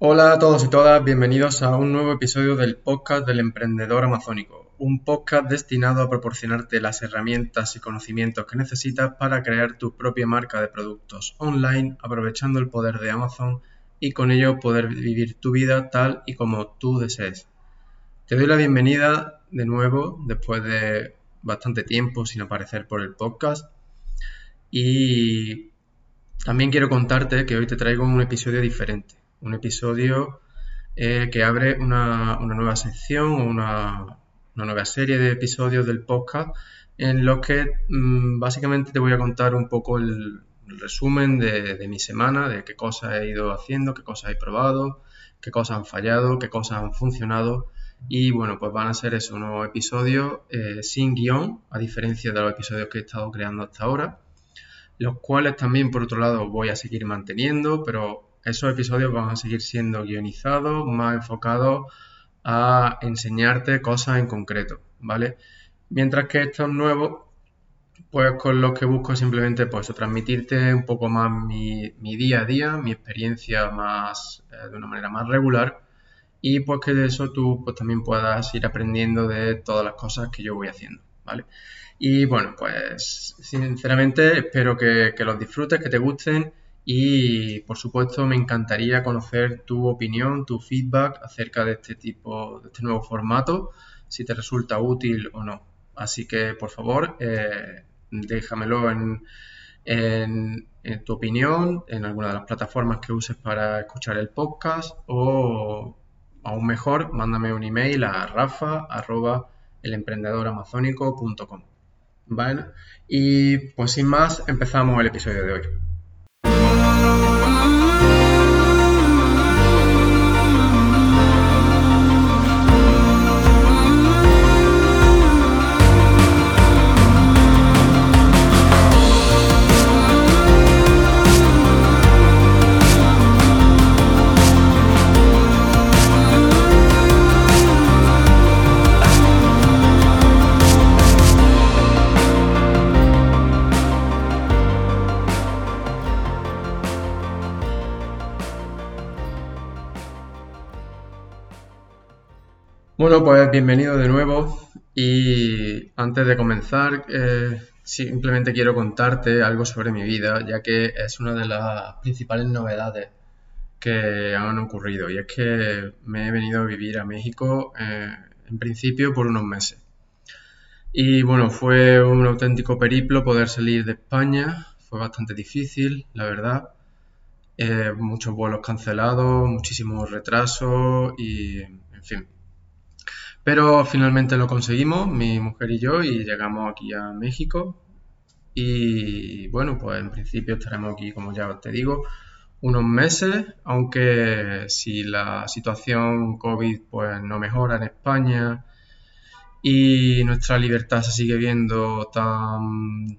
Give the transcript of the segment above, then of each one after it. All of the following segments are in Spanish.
Hola a todos y todas, bienvenidos a un nuevo episodio del podcast del emprendedor amazónico, un podcast destinado a proporcionarte las herramientas y conocimientos que necesitas para crear tu propia marca de productos online aprovechando el poder de Amazon y con ello poder vivir tu vida tal y como tú desees. Te doy la bienvenida de nuevo después de bastante tiempo sin aparecer por el podcast y también quiero contarte que hoy te traigo un episodio diferente un episodio eh, que abre una, nueva sección o una, nueva serie de episodios del podcast en los que mm, básicamente te voy a contar un poco el, resumen de, mi semana, de qué cosas he ido haciendo, qué cosas he probado, qué cosas han fallado, qué cosas han funcionado. Y bueno, pues van a ser esos unos episodios eh, sin guion, a diferencia de los episodios que he estado creando hasta ahora, los cuales también por otro lado voy a seguir manteniendo, pero esos episodios van a seguir siendo guionizados, más enfocados a enseñarte cosas en concreto, ¿vale? Mientras que estos nuevos, pues con los que busco simplemente pues transmitirte un poco más mi, día a día, mi experiencia más eh, de una manera más regular y pues que de eso tú pues también puedas ir aprendiendo de todas las cosas que yo voy haciendo, ¿vale? Y bueno, pues sinceramente espero que los disfrutes, que te gusten y por supuesto me encantaría conocer tu opinión, tu feedback acerca de este tipo, de este nuevo formato, si te resulta útil o no. Así que por favor, eh, déjamelo en, tu opinión, en alguna de las plataformas que uses para escuchar el podcast o aún mejor, mándame un email a rafa arroba. Y pues sin más, empezamos el episodio de hoy. Bienvenido de nuevo y antes de comenzar eh, simplemente quiero contarte algo sobre mi vida, ya que es una de las principales novedades que han ocurrido y es que me he venido a vivir a México eh, en principio por unos meses. Y bueno, fue un auténtico periplo poder salir de España, fue bastante difícil, la verdad. Eh, muchos vuelos cancelados, muchísimos retrasos y en fin pero finalmente lo conseguimos, mi mujer y yo, y llegamos aquí a México. Y bueno, pues en principio estaremos aquí, como ya te digo, unos meses, aunque si la situación COVID pues no mejora en España y nuestra libertad se sigue viendo tan,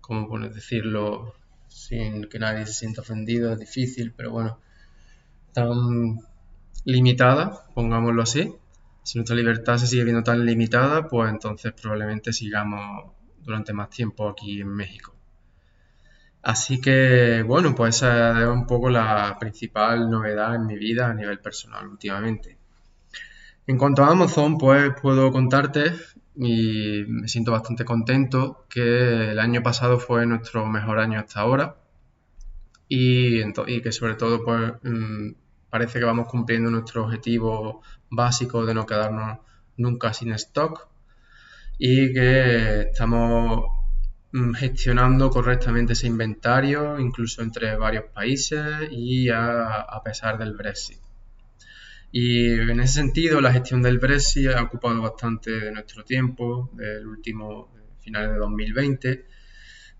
¿cómo puedes decirlo? Sin que nadie se sienta ofendido, es difícil, pero bueno, tan limitada, pongámoslo así, si nuestra libertad se sigue viendo tan limitada, pues entonces probablemente sigamos durante más tiempo aquí en México. Así que, bueno, pues esa es un poco la principal novedad en mi vida a nivel personal últimamente. En cuanto a Amazon, pues puedo contarte y me siento bastante contento que el año pasado fue nuestro mejor año hasta ahora y, y que sobre todo pues mm, parece que vamos cumpliendo nuestro objetivo básico de no quedarnos nunca sin stock y que estamos mm, gestionando correctamente ese inventario, incluso entre varios países y a, pesar del Brexit. Y en ese sentido, la gestión del Brexit ha ocupado bastante de nuestro tiempo, del último final de 2020,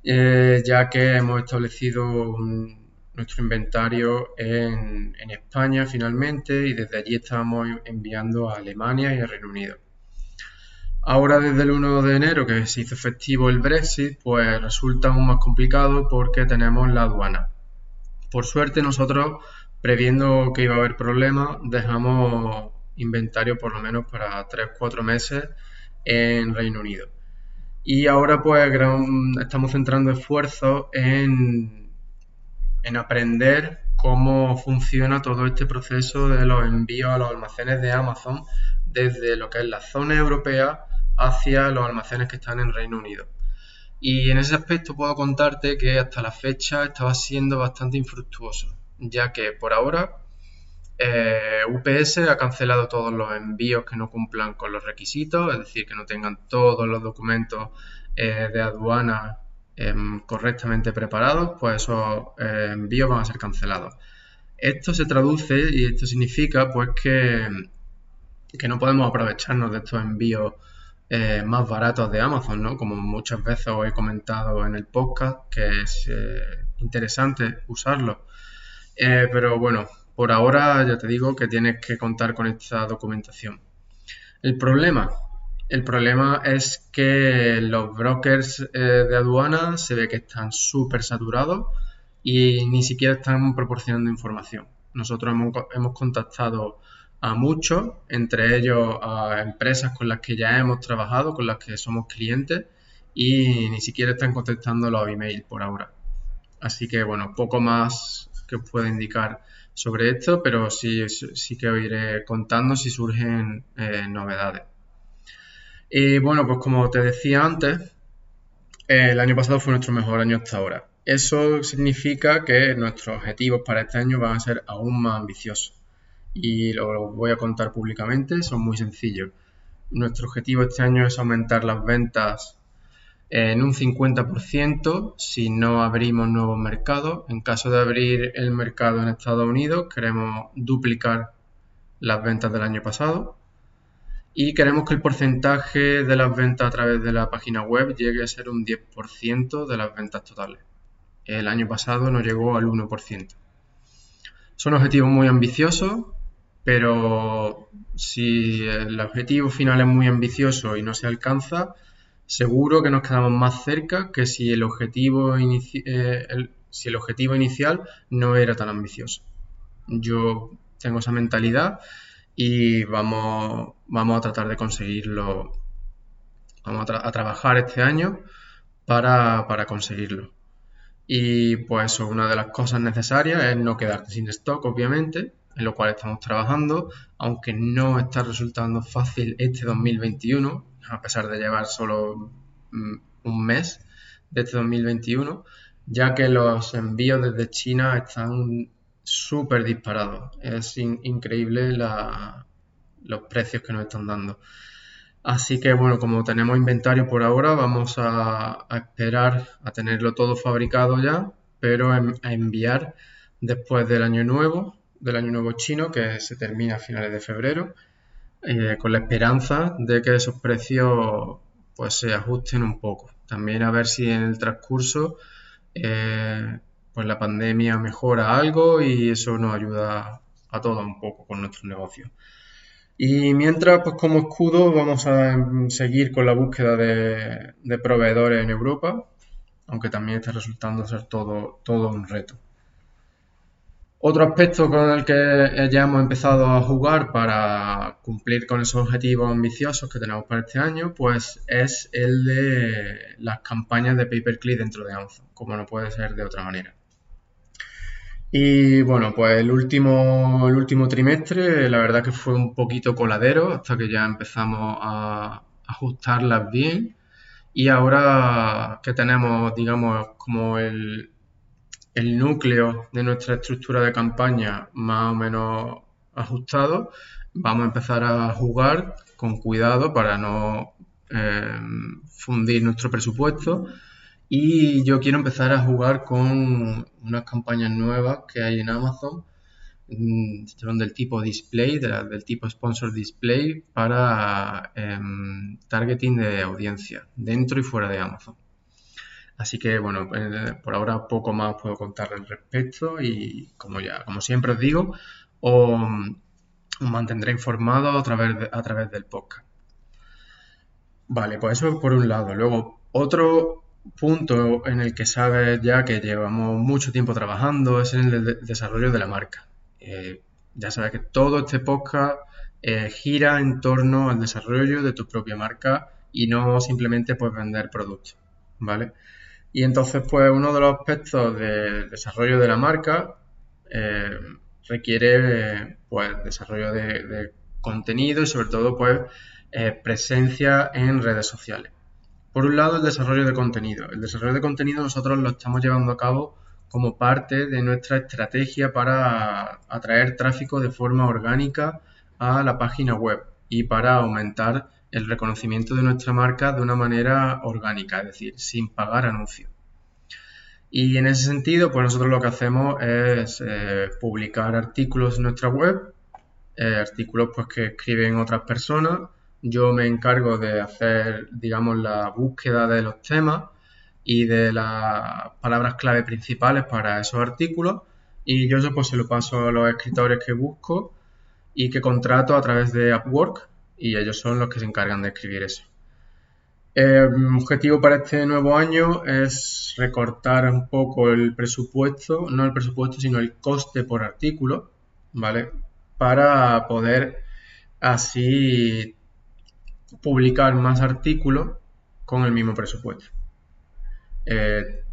eh, ya que hemos establecido un, nuestro inventario en, España finalmente y desde allí estamos enviando a Alemania y a Reino Unido. Ahora desde el 1 de enero que se hizo efectivo el Brexit, pues resulta aún más complicado porque tenemos la aduana. Por suerte nosotros, previendo que iba a haber problemas, dejamos inventario por lo menos para 3-4 meses en Reino Unido. Y ahora pues estamos centrando esfuerzos en en aprender cómo funciona todo este proceso de los envíos a los almacenes de Amazon desde lo que es la zona europea hacia los almacenes que están en Reino Unido. Y en ese aspecto puedo contarte que hasta la fecha estaba siendo bastante infructuoso, ya que por ahora eh, UPS ha cancelado todos los envíos que no cumplan con los requisitos, es decir, que no tengan todos los documentos eh, de aduana em, correctamente preparados, pues esos eh, envíos van a ser cancelados. Esto se traduce y esto significa pues que, que no podemos aprovecharnos de estos envíos más baratos de Amazon, ¿no? Como muchas veces os he comentado en el podcast, que es interesante usarlo. pero bueno, por ahora ya te digo que tienes que contar con esta documentación. El problema, el problema es que los brokers eh, de aduana se ve que están súper saturados y ni siquiera están proporcionando información. Nosotros hemos, contactado a muchos, entre ellos a empresas con las que ya hemos trabajado, con las que somos clientes, y ni siquiera están contestando los emails por ahora. Así que bueno, poco más que os pueda indicar sobre esto, pero sí, sí que os iré contando si surgen eh, novedades. Y bueno, pues como te decía antes, el año pasado fue nuestro mejor año hasta ahora. Eso significa que nuestros objetivos para este año van a ser aún más ambiciosos. Y lo voy a contar públicamente, son muy sencillos. Nuestro objetivo este año es aumentar las ventas en un 50% si no abrimos nuevos mercados. En caso de abrir el mercado en Estados Unidos, queremos duplicar las ventas del año pasado y queremos que el porcentaje de las ventas a través de la página web llegue a ser un 10% de las ventas totales. El año pasado no llegó al 1%. Son objetivos muy ambiciosos, pero si el objetivo final es muy ambicioso y no se alcanza, seguro que nos quedamos más cerca que si el objetivo, eh, si el objetivo inicial no era tan ambicioso. Yo tengo esa mentalidad y vamos, vamos a tratar de conseguirlo. Vamos a, trabajar este año para, para, conseguirlo. Y pues una de las cosas necesarias es no quedarte sin stock, obviamente, en lo cual estamos trabajando, aunque no está resultando fácil este 2021, a pesar de llevar solo mm, un mes de este 2021, ya que los envíos desde China están súper disparados. Es increíble los precios que nos están dando. Así que bueno, como tenemos inventario por ahora, vamos a, esperar a tenerlo todo fabricado ya, pero a enviar después del año nuevo, del año nuevo chino, que se termina a finales de febrero, eh, con la esperanza de que esos precios pues se ajusten un poco. También a ver si en el transcurso eh, pues la pandemia mejora algo y eso nos ayuda a todos un poco con nuestro negocio. Y mientras, pues como escudo, vamos a seguir con la búsqueda de, proveedores en Europa, aunque también está resultando ser todo, todo un reto. Otro aspecto con el que ya hemos empezado a jugar para cumplir con esos objetivos ambiciosos que tenemos para este año, pues es el de las campañas de pay per click dentro de Amazon, como no puede ser de otra manera. Y bueno, pues el último, el último trimestre, la verdad que fue un poquito coladero hasta que ya empezamos a ajustarlas bien. Y ahora que tenemos, digamos, como el, el núcleo de nuestra estructura de campaña más o menos ajustado, vamos a empezar a jugar con cuidado para no eh, fundir nuestro presupuesto. Y yo quiero empezar a jugar con unas campañas nuevas que hay en Amazon, mm, son del tipo display, del tipo sponsor display para em, targeting de audiencia dentro y fuera de Amazon. Así que bueno, eh, por ahora poco más puedo contar al respecto y como ya, como siempre os digo, os, mantendré informado a través, a través del podcast. Vale, pues eso por un lado. Luego, otro punto en el que sabes ya que llevamos mucho tiempo trabajando es en el desarrollo de la marca. Eh, ya sabes que todo este podcast eh, gira en torno al desarrollo de tu propia marca y no simplemente pues vender productos, ¿vale? Y entonces, pues uno de los aspectos del desarrollo de la marca eh, requiere pues desarrollo de, contenido y sobre todo pues presencia en redes sociales. Por un lado, el desarrollo de contenido. El desarrollo de contenido nosotros lo estamos llevando a cabo como parte de nuestra estrategia para atraer tráfico de forma orgánica a la página web y para aumentar el reconocimiento de nuestra marca de una manera orgánica, es decir, sin pagar anuncios. Y en ese sentido, pues nosotros lo que hacemos es eh, publicar artículos en nuestra web, eh, artículos pues que escriben otras personas. Yo me encargo de hacer, digamos, la búsqueda de los temas y de las palabras clave principales para esos artículos. Y yo eso pues se lo paso a los escritores que busco y que contrato a través de Upwork y ellos son los que se encargan de escribir eso. El objetivo para este nuevo año es recortar un poco el presupuesto, no el presupuesto, sino el coste por artículo, ¿vale? Para poder así publicar más artículos con el mismo presupuesto. Eh,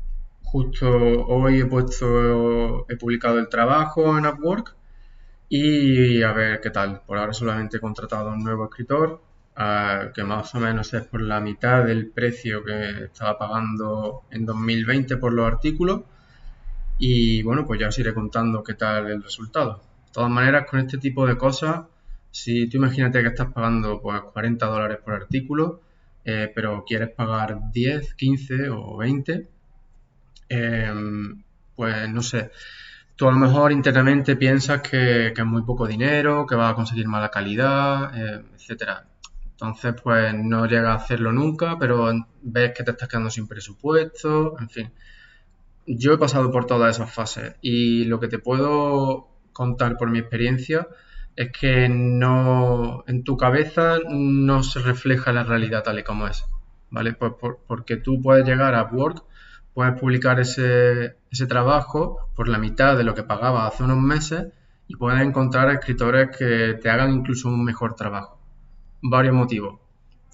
justo hoy he puesto, he publicado el trabajo en Upwork y a ver qué tal. Por ahora solamente he contratado a un nuevo escritor que más o menos es por la mitad del precio que estaba pagando en 2020 por los artículos. Y bueno, pues ya os iré contando qué tal el resultado. De todas maneras, con este tipo de cosas, si tú imagínate que estás pagando pues 40 dólares por artículo, eh, pero quieres pagar 10, 15 o 20, em, pues no sé, tú a lo mejor internamente piensas que, es muy poco dinero, que vas a conseguir mala calidad, eh, etcétera. Entonces, pues no llega a hacerlo nunca, pero ves que te estás quedando sin presupuesto, en fin. Yo he pasado por todas esas fases y lo que te puedo contar por mi experiencia es que no en tu cabeza no se refleja la realidad tal y como es, ¿vale? Pues porque tú puedes llegar a Upwork, puedes publicar ese, ese trabajo por la mitad de lo que pagabas hace unos meses y puedes encontrar escritores que te hagan incluso un mejor trabajo varios motivos.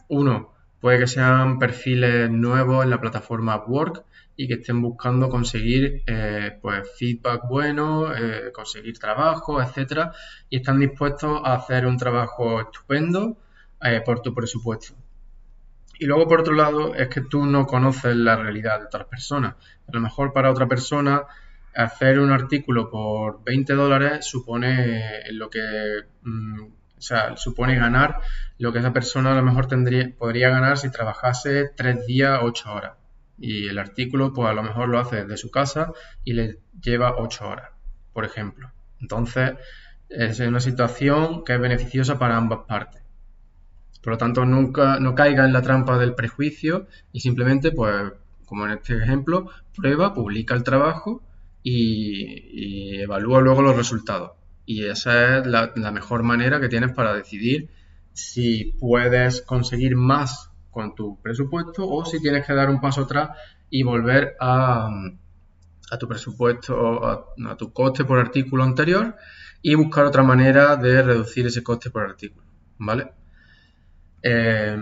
Uno, puede que sean perfiles nuevos en la plataforma Upwork y que estén buscando conseguir eh, pues feedback bueno, eh, conseguir trabajo, etcétera, y están dispuestos a hacer un trabajo estupendo eh, por tu presupuesto. Y luego, por otro lado, es que tú no conoces la realidad de otras personas. A lo mejor para otra persona hacer un artículo por 20 dólares supone lo que mm, o sea, supone ganar lo que esa persona a lo mejor tendría, podría ganar si trabajase tres días, ocho horas. Y el artículo, pues a lo mejor lo hace desde su casa y le lleva ocho horas, por ejemplo. Entonces, es una situación que es beneficiosa para ambas partes. Por lo tanto, nunca no caiga en la trampa del prejuicio y simplemente, pues, como en este ejemplo, prueba, publica el trabajo y evalúa luego los resultados. Y esa es la, mejor manera que tienes para decidir si puedes conseguir más con tu presupuesto o si tienes que dar un paso atrás y volver a, tu presupuesto, a, a, tu coste por artículo anterior y buscar otra manera de reducir ese coste por artículo, ¿vale? Eh,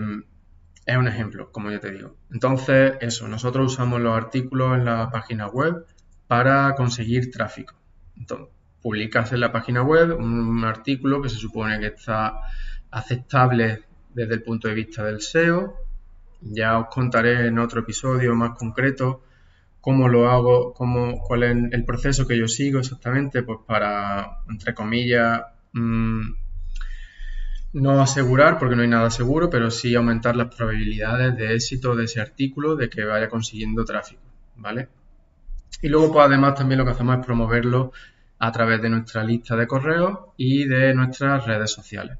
es un ejemplo, como ya te digo. Entonces, eso, nosotros usamos los artículos en la página web para conseguir tráfico. Entonces, publicas en la página web un artículo que se supone que está aceptable desde el punto de vista del SEO. Ya os contaré en otro episodio más concreto cómo lo hago, cómo, cuál es el proceso que yo sigo exactamente, pues para, entre comillas, mm, no asegurar, porque no hay nada seguro, pero sí aumentar las probabilidades de éxito de ese artículo, de que vaya consiguiendo tráfico, ¿vale? Y luego, pues además también lo que hacemos es promoverlo a través de nuestra lista de correos y de nuestras redes sociales.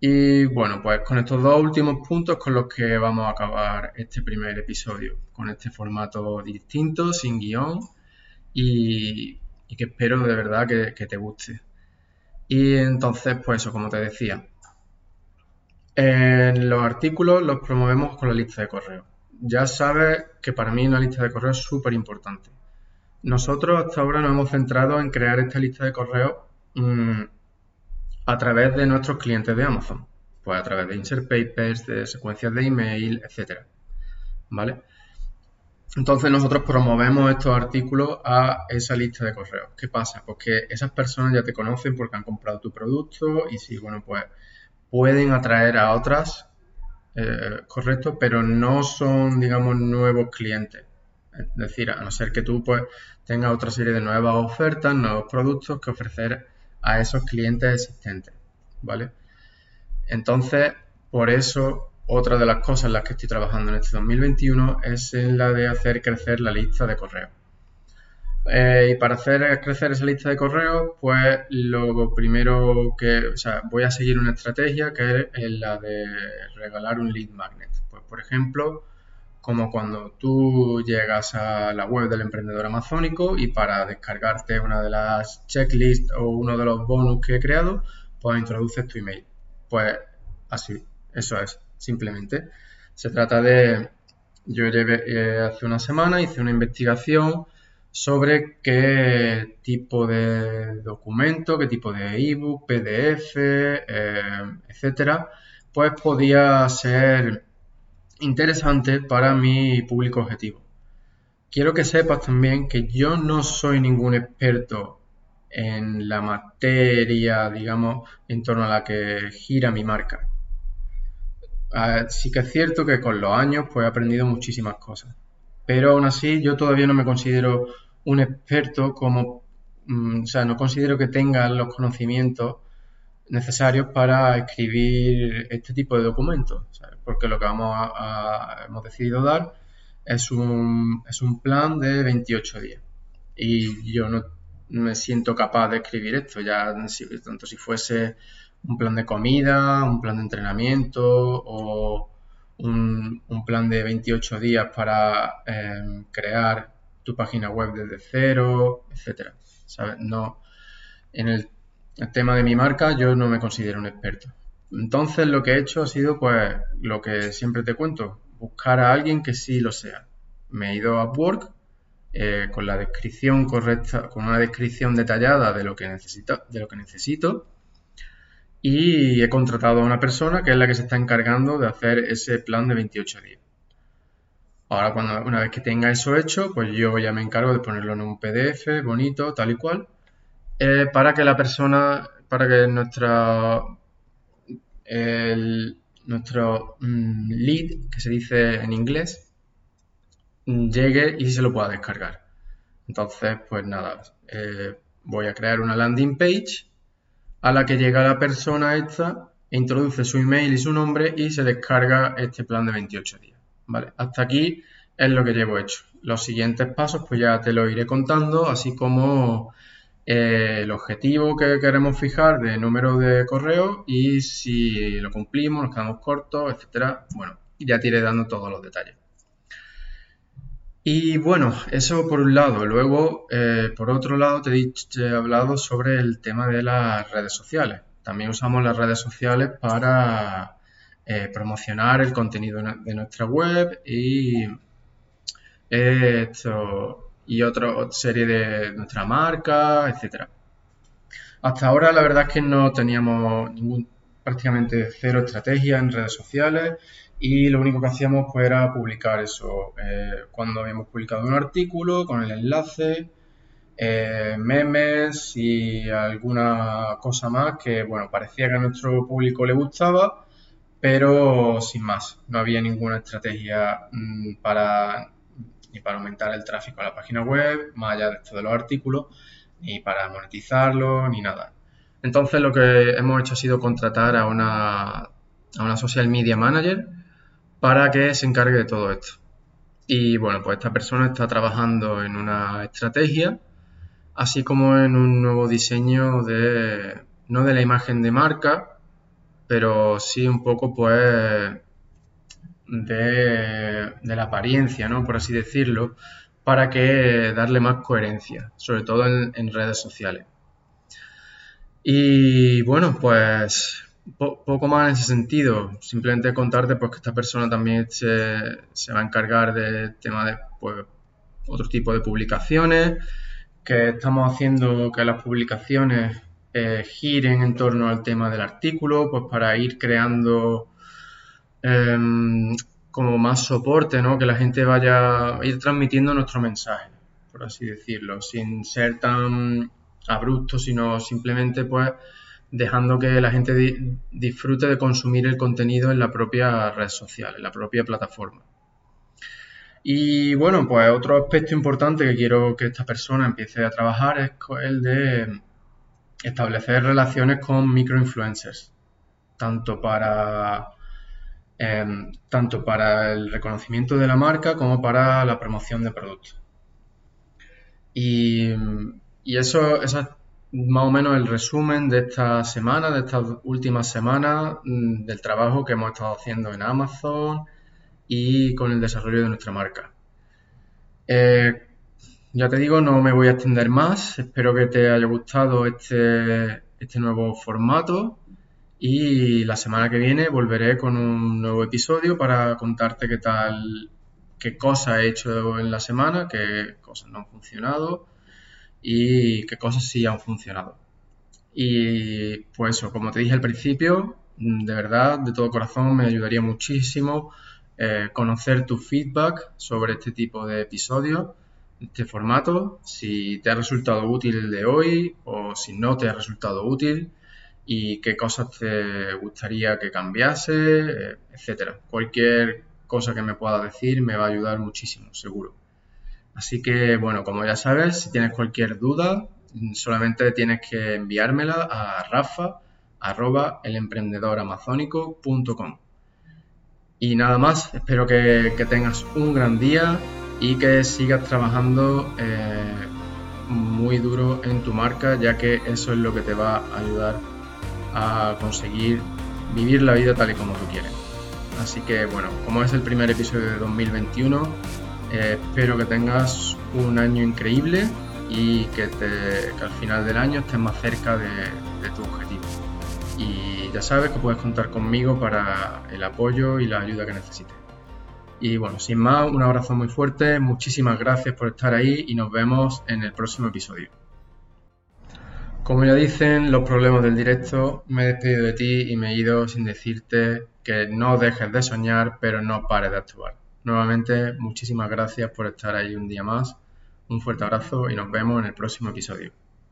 Y bueno, pues con estos dos últimos puntos con los que vamos a acabar este primer episodio, con este formato distinto, sin guion y, que espero de verdad que, te guste. Y entonces, pues eso, como te decía, en los artículos los promovemos con la lista de correos. Ya sabes que para mí una lista de correos es súper importante. Nosotros hasta ahora nos hemos centrado en crear esta lista de correos mm, a través de nuestros clientes de Amazon, pues a través de insert papers, de secuencias de email, etcétera. ¿Vale? Entonces nosotros promovemos estos artículos a esa lista de correos. ¿Qué pasa? Pues que esas personas ya te conocen porque han comprado tu producto y sí, bueno, pues pueden atraer a otras, eh, correcto, pero no son, digamos, nuevos clientes. Es decir, a no ser que tú pues tengas otra serie de nuevas ofertas, nuevos productos que ofrecer a esos clientes existentes, ¿vale? Entonces, por eso otra de las cosas en las que estoy trabajando en este 2021 es en la de hacer crecer la lista de correos. Eh, y para hacer crecer esa lista de correos, pues lo primero que, o sea, voy a seguir una estrategia que es la de regalar un lead magnet. Pues, por ejemplo, como cuando tú llegas a la web del emprendedor amazónico y para descargarte una de las checklists o uno de los bonus que he creado, pues introduces tu email. Pues así, eso es simplemente. Se trata de, yo eh, hace una semana hice una investigación sobre qué tipo de documento, qué tipo de ebook, PDF, eh, etcétera, pues podía ser interesante para mi público objetivo. Quiero que sepas también que yo no soy ningún experto en la materia, digamos, en torno a la que gira mi marca sí que es cierto que con los años pues he aprendido muchísimas cosas. Pero aún así yo todavía no me considero un experto como, mm, o sea, no considero que tenga los conocimientos necesarios para escribir este tipo de documentos, porque lo que vamos a, hemos decidido dar es un, es un plan de 28 días. Y yo no me siento capaz de escribir esto, ya tanto si fuese un plan de comida, un plan de entrenamiento o un, plan de 28 días para em, crear tu página web desde cero, etcétera. No, en el, tema de mi marca yo no me considero un experto. Entonces lo que he hecho ha sido pues lo que siempre te cuento, buscar a alguien que sí lo sea. Me he ido a Upwork eh, con la descripción correcta, con una descripción detallada de lo que necesito, y he contratado a una persona que es la que se está encargando de hacer ese plan de 28 días. Ahora, cuando, una vez que tenga eso hecho, pues yo ya me encargo de ponerlo en un PDF bonito, tal y cual, eh, para que la persona, para que nuestra, el, nuestro mm, lead, que se dice en inglés, llegue y se lo pueda descargar. Entonces, pues nada, eh, voy a crear una landing page a la que llega la persona esta, introduce su email y su nombre y se descarga este plan de 28 días. ¿vale? Hasta aquí es lo que llevo hecho. Los siguientes pasos pues ya te lo iré contando, así como eh, el objetivo que queremos fijar de número de correo y si lo cumplimos, nos quedamos cortos, etcétera. Bueno, ya te iré dando todos los detalles. Y bueno, eso por un lado. Luego, eh, por otro lado, te he, hablado sobre el tema de las redes sociales. También usamos las redes sociales para eh, promocionar el contenido de nuestra web y, esto, y otra serie de nuestra marca, etcétera. Hasta ahora la verdad es que no teníamos ningún, prácticamente cero estrategia en redes sociales y lo único que hacíamos pues era publicar eso. Eh, cuando habíamos publicado un artículo con el enlace, eh, memes y alguna cosa más que, bueno, parecía que a nuestro público le gustaba, pero sin más. No había ninguna estrategia mm, para, ni para aumentar el tráfico a la página web, más allá de esto de los artículos, ni para monetizarlo, ni nada. Entonces lo que hemos hecho ha sido contratar a una, a una social media manager para que se encargue de todo esto. Y bueno, pues esta persona está trabajando en una estrategia, así como en un nuevo diseño de, no de la imagen de marca, pero sí un poco pues de, la apariencia, ¿no? Por así decirlo, para que darle más coherencia, sobre todo en redes sociales. Y bueno, pues poco más en ese sentido. Simplemente contarte pues, que esta persona también se, va a encargar del tema de pues, otro tipo de publicaciones, que estamos haciendo que las publicaciones eh, giren en torno al tema del artículo, pues para ir creando em, como más soporte, ¿no? Que la gente vaya a ir transmitiendo nuestro mensaje, por así decirlo, sin ser tan abrupto, sino simplemente pues dejando que la gente disfrute de consumir el contenido en la propia red social, en la propia plataforma. Y bueno, pues otro aspecto importante que quiero que esta persona empiece a trabajar es el de establecer relaciones con microinfluencers, tanto para Em, tanto para el reconocimiento de la marca como para la promoción de productos. Y, eso, es más o menos el resumen de esta semana, de estas últimas semanas, mm, del trabajo que hemos estado haciendo en Amazon y con el desarrollo de nuestra marca. Eh, ya te digo, no me voy a extender más. Espero que te haya gustado este, este nuevo formato y la semana que viene volveré con un nuevo episodio para contarte qué tal, qué cosas he hecho en la semana, qué cosas no han funcionado y qué cosas sí han funcionado. Y pues como te dije al principio, de verdad, de todo corazón, me ayudaría muchísimo eh, conocer tu feedback sobre este tipo de episodios, este formato, si te ha resultado útil el de hoy o si no te ha resultado útil y qué cosas te gustaría que cambiase, eh, etcétera. Cualquier cosa que me pueda decir me va a ayudar muchísimo, seguro. Así que, bueno, como ya sabes, si tienes cualquier duda, solamente tienes que enviármela a rafa. Y nada más, espero que, tengas un gran día y que sigas trabajando eh, muy duro en tu marca, ya que eso es lo que te va a ayudar a conseguir vivir la vida tal y como tú quieres. Así que bueno, como es el primer episodio de 2021, eh, espero que tengas un año increíble y que, al final del año estés más cerca de, de tu objetivo. Y ya sabes que puedes contar conmigo para el apoyo y la ayuda que necesites. Y bueno, sin más, un abrazo muy fuerte, muchísimas gracias por estar ahí y nos vemos en el próximo episodio. Como ya dicen los problemas del directo, me he despedido de ti y me he ido sin decirte que no dejes de soñar, pero no pares de actuar. Nuevamente, muchísimas gracias por estar ahí un día más. Un fuerte abrazo y nos vemos en el próximo episodio.